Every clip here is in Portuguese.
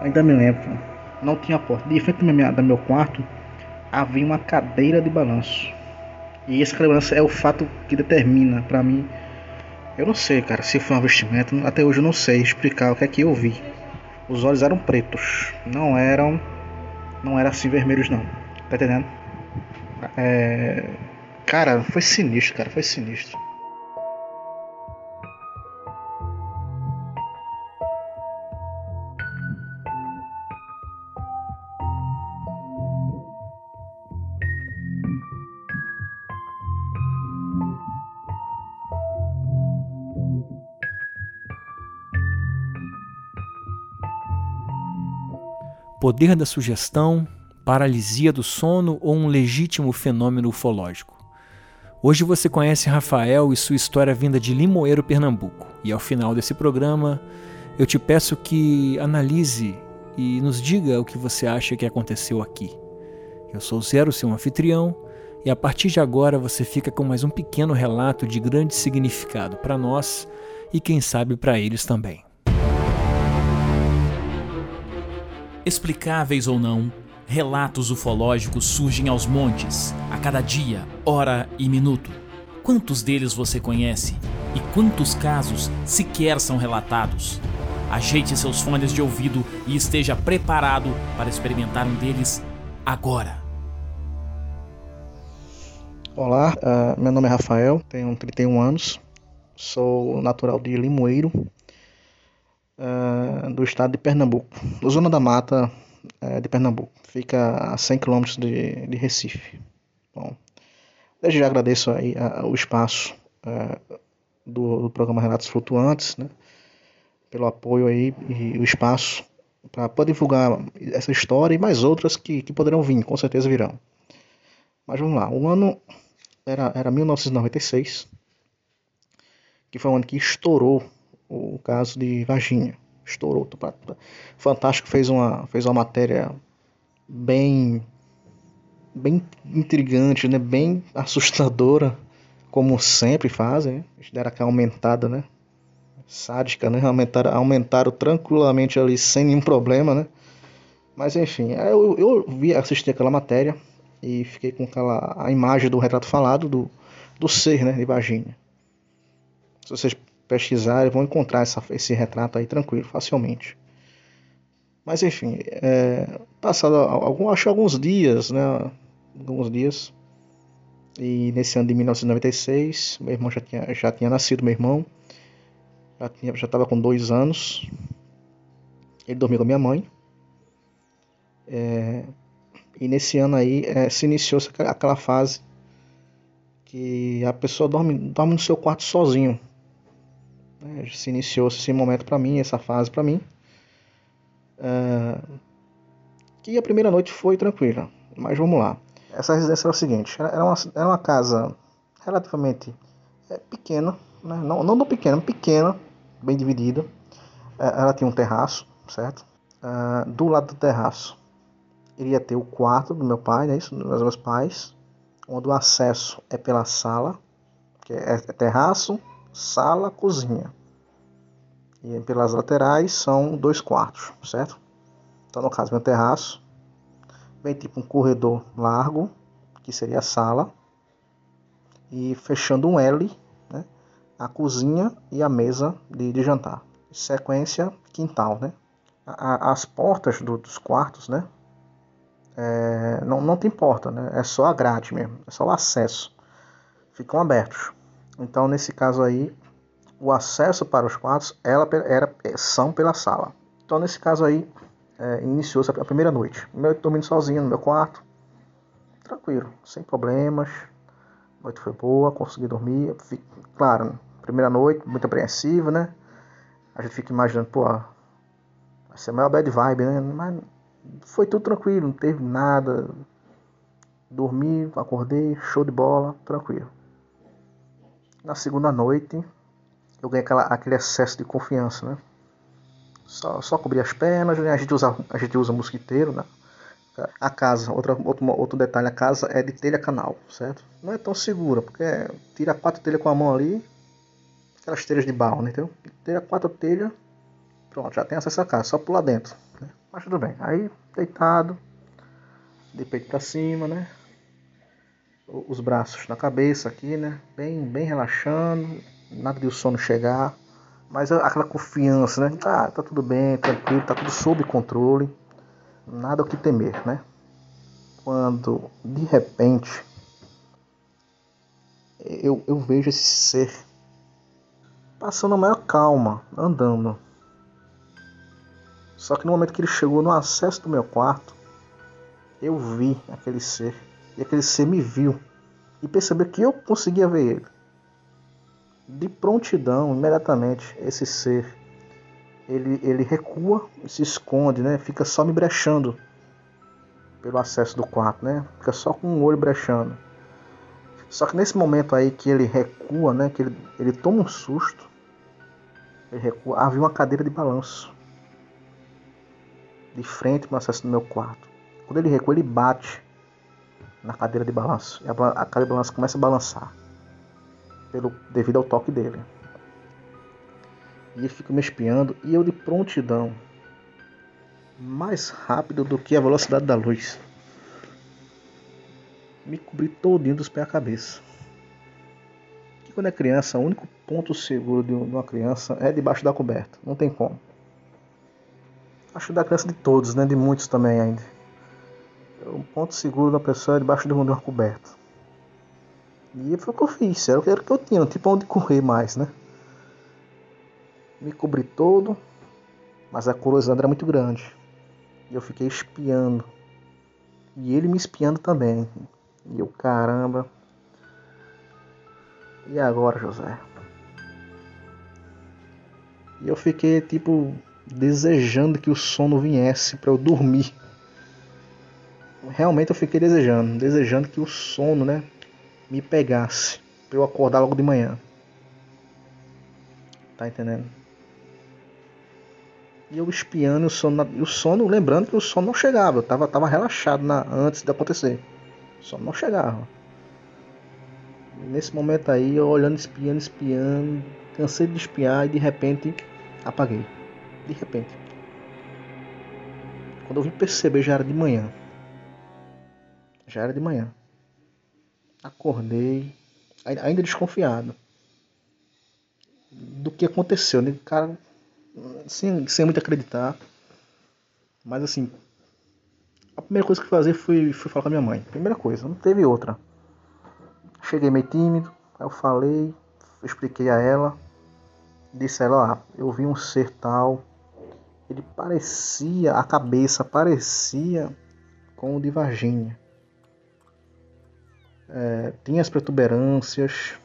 Ainda me lembro. Não tinha porta. De frente do meu, quarto havia uma cadeira de balanço. E esse balanço é o fato que determina para mim. Eu não sei, cara, se foi um investimento. Até hoje eu não sei explicar o que é que eu vi. Os olhos eram pretos. Não eram. Não eram assim vermelhos, não. Tá entendendo? É. Cara, foi sinistro, cara. Foi sinistro. Poder da sugestão, paralisia do sono ou um legítimo fenômeno ufológico. Hoje você conhece Rafael e sua história vinda de Limoeiro, Pernambuco. E ao final desse programa, eu te peço que analise e nos diga o que você acha que aconteceu aqui. Eu sou Zero, seu anfitrião, e a partir de agora você fica com mais um pequeno relato de grande significado para nós e quem sabe para eles também. Explicáveis ou não, relatos ufológicos surgem aos montes, a cada dia, hora e minuto. Quantos deles você conhece? E quantos casos sequer são relatados? Ajeite seus fones de ouvido e esteja preparado para experimentar um deles agora. Olá, uh, meu nome é Rafael, tenho 31 anos, sou natural de Limoeiro, uh, do estado de Pernambuco, Zona da Mata uh, de Pernambuco. Fica a 100 km de, de Recife. Bom, desde já agradeço aí uh, o espaço do, do, programa Relatos Flutuantes, né, pelo apoio aí e o espaço para poder divulgar essa história e mais outras que, que poderão vir, com certeza virão. Mas vamos lá, o ano era, era 1996, que foi o ano que estourou o caso de Varginha. Estourou. Fantástico fez uma, fez uma matéria bem bem intrigante, né? bem assustadora, como sempre fazem. Né? Eles deram aquela aumentada, né? Sádica, né? Aumentaram, aumentaram tranquilamente ali sem nenhum problema, né? Mas enfim, eu, eu vi, assisti aquela matéria e fiquei com aquela a imagem do retrato falado do, do ser, né? De Varginha. Se vocês pesquisarem, vão encontrar essa, esse retrato aí tranquilo, facilmente. Mas enfim, é, passado algum, acho alguns dias, né? Alguns dias. E nesse ano de 1996, meu irmão já tinha, já tinha nascido, meu irmão. Já tinha, já estava com dois anos. Ele dormiu com minha mãe. É, e nesse ano aí é, se iniciou aquela fase que a pessoa dorme, dorme no seu quarto sozinho. Né? Se iniciou esse momento para mim, essa fase para mim. Uh, que a primeira noite foi tranquila, mas vamos lá. Essa residência era o seguinte: era uma, era uma casa relativamente é, pequena, né? não, não tão pequena, pequena, bem dividida. É, ela tinha um terraço, certo? Uh, do lado do terraço iria ter o quarto do meu pai, né? Isso, dos meus pais, onde o acesso é pela sala, que é, é terraço, sala, cozinha. E pelas laterais são dois quartos, certo? Então, no caso, meu terraço vem tipo um corredor largo, que seria a sala, e fechando um L, né? A cozinha e a mesa de, de jantar. Sequência, quintal, né? A, as portas do, dos quartos, né? É, não, não tem porta, né? É só a grade mesmo, é só o acesso. Ficam abertos. Então, nesse caso aí, o acesso para os quartos ela era, são pela sala. Então, nesse caso aí, é, iniciou-se a primeira noite. Eu dormindo sozinho no meu quarto, tranquilo, sem problemas. A noite foi boa, consegui dormir. Fico, claro, primeira noite, muito apreensiva, né? A gente fica imaginando, pô, vai ser a maior bad vibe, né? Mas foi tudo tranquilo, não teve nada. Dormi, acordei, show de bola, tranquilo. Na segunda noite, eu ganhei aquela, aquele excesso de confiança, né? Só, só cobrir as pernas, né? a gente usa, a gente usa mosquiteiro, né? A casa, outra, outro, outro detalhe, a casa é de telha canal, certo? Não é tão segura, porque tira quatro telhas com a mão ali, aquelas telhas de barro, né? Então, tira quatro telhas, Pronto, já tem acesso à casa, só pular dentro. Né? Mas tudo bem. Aí, deitado, de peito para cima, né? Os braços na cabeça aqui, né? Bem, bem relaxando, nada de o sono chegar. Mas aquela confiança, né? Ah, tá tudo bem, tranquilo, tá tudo sob controle. Nada o que temer, né? Quando de repente eu, eu vejo esse ser passando a maior calma, andando. Só que no momento que ele chegou no acesso do meu quarto, eu vi aquele ser. E aquele ser me viu. E percebeu que eu conseguia ver ele. De prontidão, imediatamente, esse ser ele, ele recua e se esconde, né? Fica só me brechando pelo acesso do quarto, né? Fica só com o olho brechando. Só que nesse momento aí que ele recua, né? Que ele, ele toma um susto. Ele recua. Havia uma cadeira de balanço. De frente para o acesso do meu quarto. Quando ele recua, ele bate na cadeira de balanço. E a, a cadeira de balanço começa a balançar. Pelo, devido ao toque dele. E ele fica me espiando. E eu de prontidão. Mais rápido do que a velocidade da luz me cobri todinho dos pés à cabeça. E quando é criança, o único ponto seguro de uma criança é debaixo da coberta. Não tem como. Acho da criança de todos, né? De muitos também ainda. O ponto seguro da pessoa é debaixo de uma coberta. E foi o que eu fiz, era o que eu tinha, não tinha onde correr mais, né? Me cobri todo, mas a curiosidade era muito grande. E eu fiquei espiando. E ele me espiando também. E o caramba. E agora, José? E eu fiquei tipo desejando que o sono viesse para eu dormir. Realmente eu fiquei desejando, desejando que o sono, né, me pegasse para eu acordar logo de manhã. Tá entendendo? E eu espiando o sono, e o sono, lembrando que o sono não chegava, eu tava, tava relaxado na, antes de acontecer. Só não chegava. Nesse momento aí, eu olhando, espiando, espiando, cansei de espiar e de repente apaguei. De repente. Quando eu vim perceber, já era de manhã. Já era de manhã. Acordei, ainda desconfiado do que aconteceu, né? Cara, sem, sem muito acreditar. Mas assim, a primeira coisa que fazer foi, foi falar com a minha mãe. Primeira coisa, não teve outra. Cheguei meio tímido, aí eu falei, expliquei a ela, disse a ela, ah, eu vi um ser tal, ele parecia, a cabeça parecia com o de Varginha. É, tinha as protuberâncias,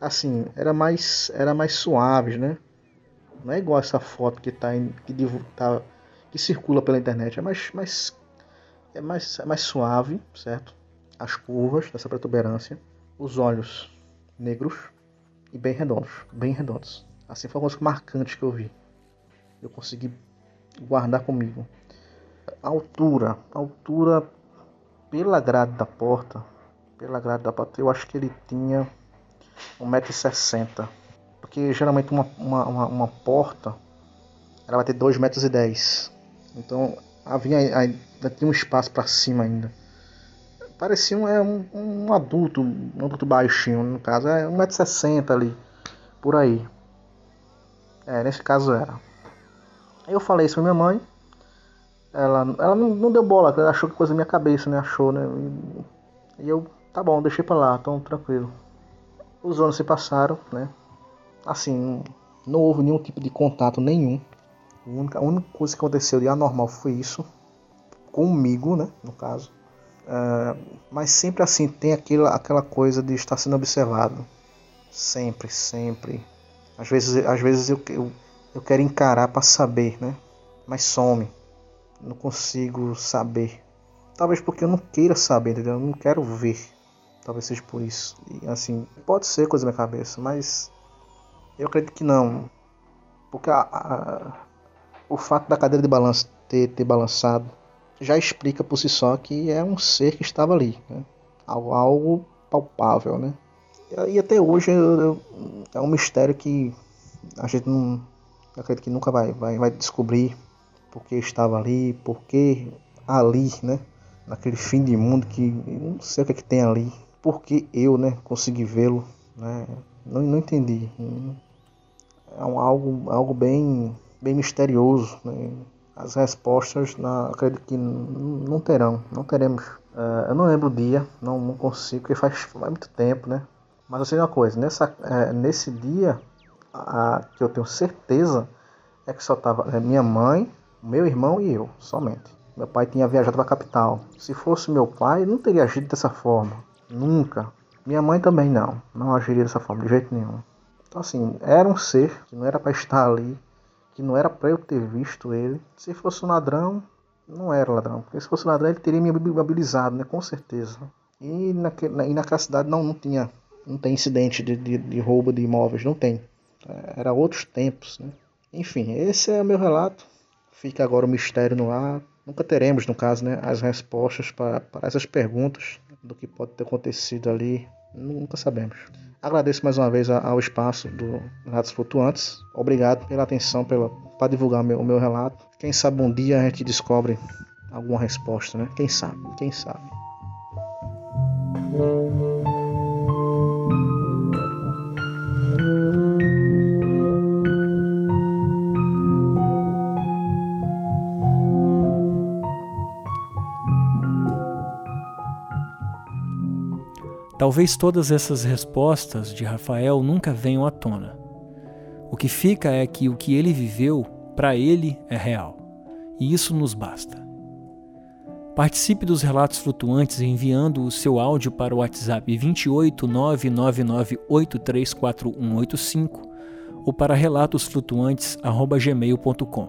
assim, era mais, era mais suaves, né? Não é igual essa foto que tá, em, que, tá, que circula pela internet, é mais, mais é mais, é mais suave, certo? As curvas dessa protuberância, os olhos negros e bem redondos, bem redondos. Assim foi uma coisa marcante que eu vi. Eu consegui guardar comigo. A altura, a altura pela grade da porta, pela grade da porta, eu acho que ele tinha 1,60m. Porque geralmente uma, uma, uma, uma porta ela vai ter 2,10m. Então havia ainda tinha um espaço para cima ainda. Parecia um, é, um, um, adulto, um adulto baixinho, no caso, é 1,60m ali, por aí. É, nesse caso era. Eu falei isso pra minha mãe. Ela, ela não, não deu bola, ela achou que coisa na minha cabeça, né? Achou, né? E eu, tá bom, deixei pra lá, então tranquilo. Os anos se passaram, né? Assim, não houve nenhum tipo de contato nenhum a única, a única coisa que aconteceu de anormal foi isso. Comigo, né? No caso. Uh, mas sempre assim, tem aquela, aquela coisa de estar sendo observado. Sempre, sempre. Às vezes, às vezes eu, eu, eu quero encarar para saber, né? Mas some. Não consigo saber. Talvez porque eu não queira saber, entendeu? Eu não quero ver. Talvez seja por isso. E assim, pode ser coisa da minha cabeça, mas eu acredito que não. Porque a, a, o fato da cadeira de balanço ter, ter balançado já explica por si só que é um ser que estava ali, né? algo, algo palpável, né? E até hoje eu, eu, é um mistério que a gente não, acredito que nunca vai, vai, vai descobrir porque estava ali, porque ali, né? Naquele fim de mundo que não sei o que, é que tem ali, porque eu, né, consegui vê-lo, né? Não, não entendi. É um, algo, algo bem, bem misterioso, né? As respostas, na, acredito que não terão, não teremos. Uh, eu não lembro o dia, não, não consigo, porque faz, faz muito tempo, né? Mas eu sei uma coisa, nessa, é, nesse dia, a, que eu tenho certeza é que só tava é, minha mãe, meu irmão e eu, somente. Meu pai tinha viajado para a capital. Se fosse meu pai, não teria agido dessa forma. Nunca. Minha mãe também não. Não agiria dessa forma, de jeito nenhum. Então, assim, era um ser que não era para estar ali, que não era para eu ter visto ele. Se fosse um ladrão, não era ladrão. Porque se fosse um ladrão, ele teria me mobilizado, né? Com certeza. E, naquele, na, e naquela cidade não, não tinha não tem incidente de, de, de roubo de imóveis, não tem. É, era outros tempos, né? Enfim, esse é o meu relato. Fica agora o mistério no ar. Nunca teremos, no caso, né, as respostas para, para essas perguntas do que pode ter acontecido ali. Nunca sabemos. Agradeço mais uma vez ao espaço do Relatos Flutuantes. Obrigado pela atenção, pela, para divulgar meu, o meu relato. Quem sabe um dia a gente descobre alguma resposta, né? Quem sabe? Quem sabe? Talvez todas essas respostas de Rafael nunca venham à tona. O que fica é que o que ele viveu, para ele, é real. E isso nos basta. Participe dos relatos flutuantes enviando o seu áudio para o WhatsApp 28999834185 ou para relatosflutuantes@gmail.com.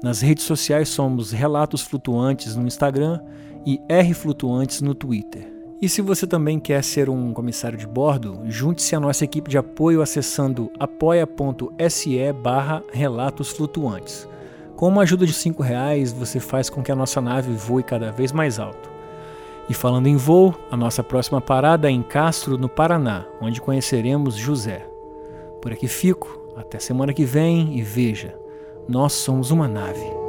Nas redes sociais somos Relatos Flutuantes no Instagram e R Flutuantes no Twitter. E se você também quer ser um comissário de bordo, junte-se à nossa equipe de apoio acessando apoia.se barra Relatos Flutuantes. Com uma ajuda de R$ reais, você faz com que a nossa nave voe cada vez mais alto. E falando em voo, a nossa próxima parada é em Castro, no Paraná, onde conheceremos José. Por aqui fico, até semana que vem e veja, nós somos uma nave.